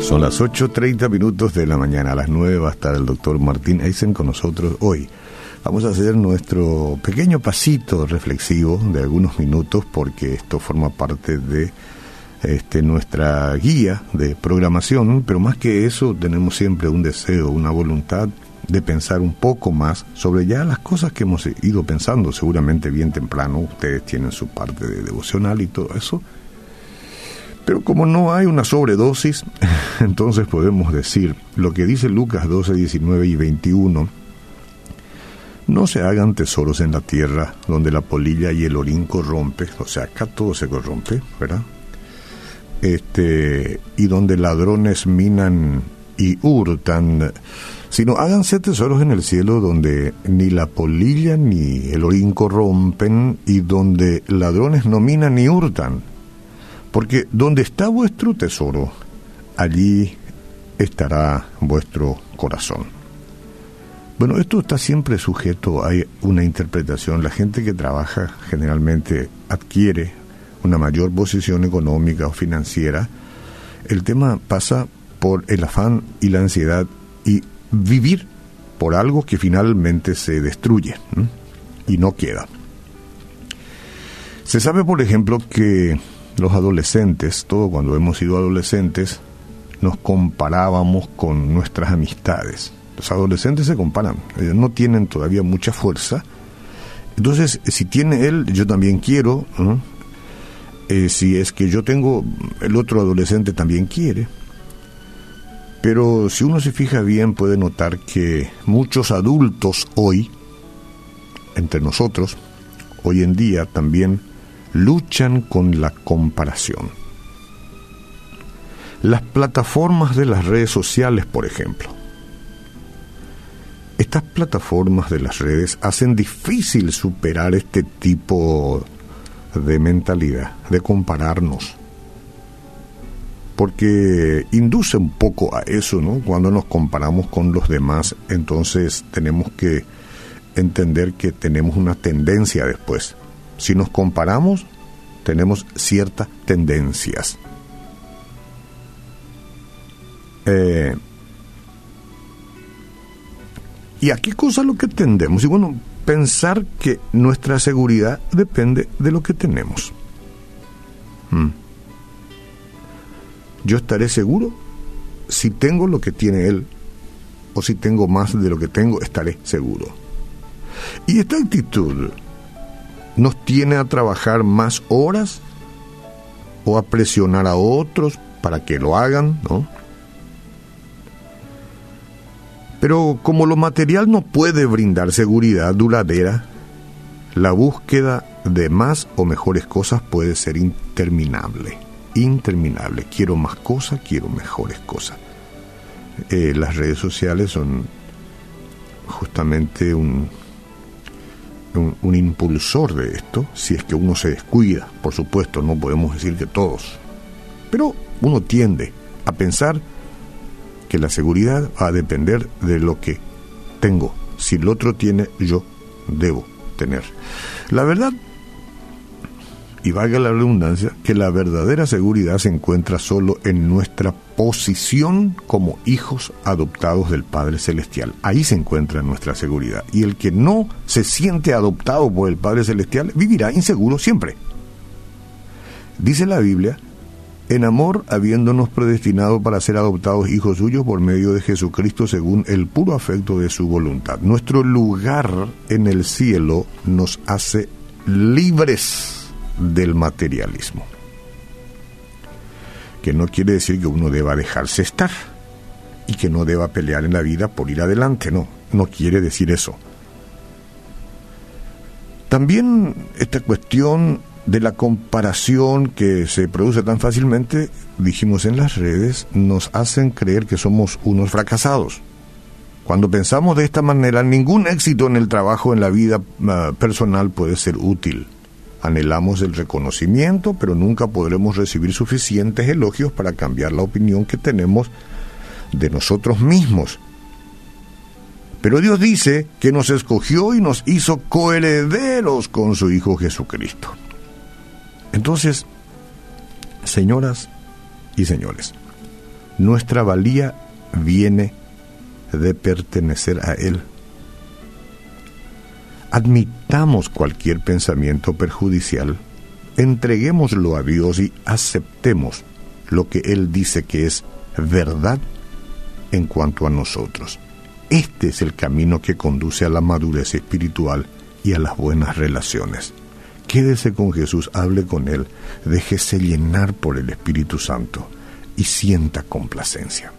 Son las 8.30 minutos de la mañana, a las 9 va a estar el doctor Martín Eisen con nosotros hoy. Vamos a hacer nuestro pequeño pasito reflexivo de algunos minutos porque esto forma parte de este, nuestra guía de programación, pero más que eso tenemos siempre un deseo, una voluntad de pensar un poco más sobre ya las cosas que hemos ido pensando, seguramente bien temprano, ustedes tienen su parte de devocional y todo eso, pero como no hay una sobredosis, entonces podemos decir lo que dice Lucas 12, 19 y 21, no se hagan tesoros en la tierra donde la polilla y el orín corrompe, o sea, acá todo se corrompe, ¿verdad? Este, y donde ladrones minan y hurtan, sino háganse tesoros en el cielo donde ni la polilla ni el orín corrompen y donde ladrones no minan ni hurtan. Porque donde está vuestro tesoro, allí estará vuestro corazón. Bueno, esto está siempre sujeto a una interpretación. La gente que trabaja generalmente adquiere una mayor posición económica o financiera. El tema pasa por el afán y la ansiedad y vivir por algo que finalmente se destruye y no queda. Se sabe, por ejemplo, que los adolescentes, todo cuando hemos sido adolescentes, nos comparábamos con nuestras amistades. Los adolescentes se comparan, ellos no tienen todavía mucha fuerza. Entonces, si tiene él, yo también quiero. Eh, si es que yo tengo, el otro adolescente también quiere. Pero si uno se fija bien, puede notar que muchos adultos hoy, entre nosotros, hoy en día también luchan con la comparación. Las plataformas de las redes sociales, por ejemplo. Estas plataformas de las redes hacen difícil superar este tipo de mentalidad, de compararnos. Porque induce un poco a eso, ¿no? Cuando nos comparamos con los demás, entonces tenemos que entender que tenemos una tendencia después si nos comparamos, tenemos ciertas tendencias. Eh, ¿Y a qué cosa lo que tendemos? Y bueno, pensar que nuestra seguridad depende de lo que tenemos. Hmm. Yo estaré seguro si tengo lo que tiene él o si tengo más de lo que tengo, estaré seguro. Y esta actitud nos tiene a trabajar más horas o a presionar a otros para que lo hagan, ¿no? Pero como lo material no puede brindar seguridad duradera, la búsqueda de más o mejores cosas puede ser interminable. Interminable. Quiero más cosas, quiero mejores cosas. Eh, las redes sociales son justamente un, un, impulsor de esto, si es que uno se descuida, por supuesto, no podemos decir que todos, pero uno tiende a pensar que la seguridad va a depender de lo que tengo. Si el otro tiene, yo debo tener. La verdad y valga la redundancia, que la verdadera seguridad se encuentra solo en nuestra posición como hijos adoptados del Padre Celestial. Ahí se encuentra nuestra seguridad. Y el que no se siente adoptado por el Padre Celestial vivirá inseguro siempre. Dice la Biblia, en amor habiéndonos predestinado para ser adoptados hijos suyos por medio de Jesucristo según el puro afecto de su voluntad. Nuestro lugar en el cielo nos hace libres del materialismo. Que no quiere decir que uno deba dejarse estar y que no deba pelear en la vida por ir adelante, no, no quiere decir eso. También esta cuestión de la comparación que se produce tan fácilmente, dijimos en las redes, nos hacen creer que somos unos fracasados. Cuando pensamos de esta manera, ningún éxito en el trabajo, en la vida ah, personal puede ser útil. Anhelamos el reconocimiento, pero nunca podremos recibir suficientes elogios para cambiar la opinión que tenemos de nosotros mismos. Pero Dios dice que nos escogió y nos hizo coherederos con su Hijo Jesucristo. Entonces, señoras y señores, nuestra valía viene de pertenecer a Él. Admitamos cualquier pensamiento perjudicial, entreguémoslo a Dios y aceptemos lo que Él dice que es verdad en cuanto a nosotros. Este es el camino que conduce a la madurez espiritual y a las buenas relaciones. Quédese con Jesús, hable con Él, déjese llenar por el Espíritu Santo y sienta complacencia.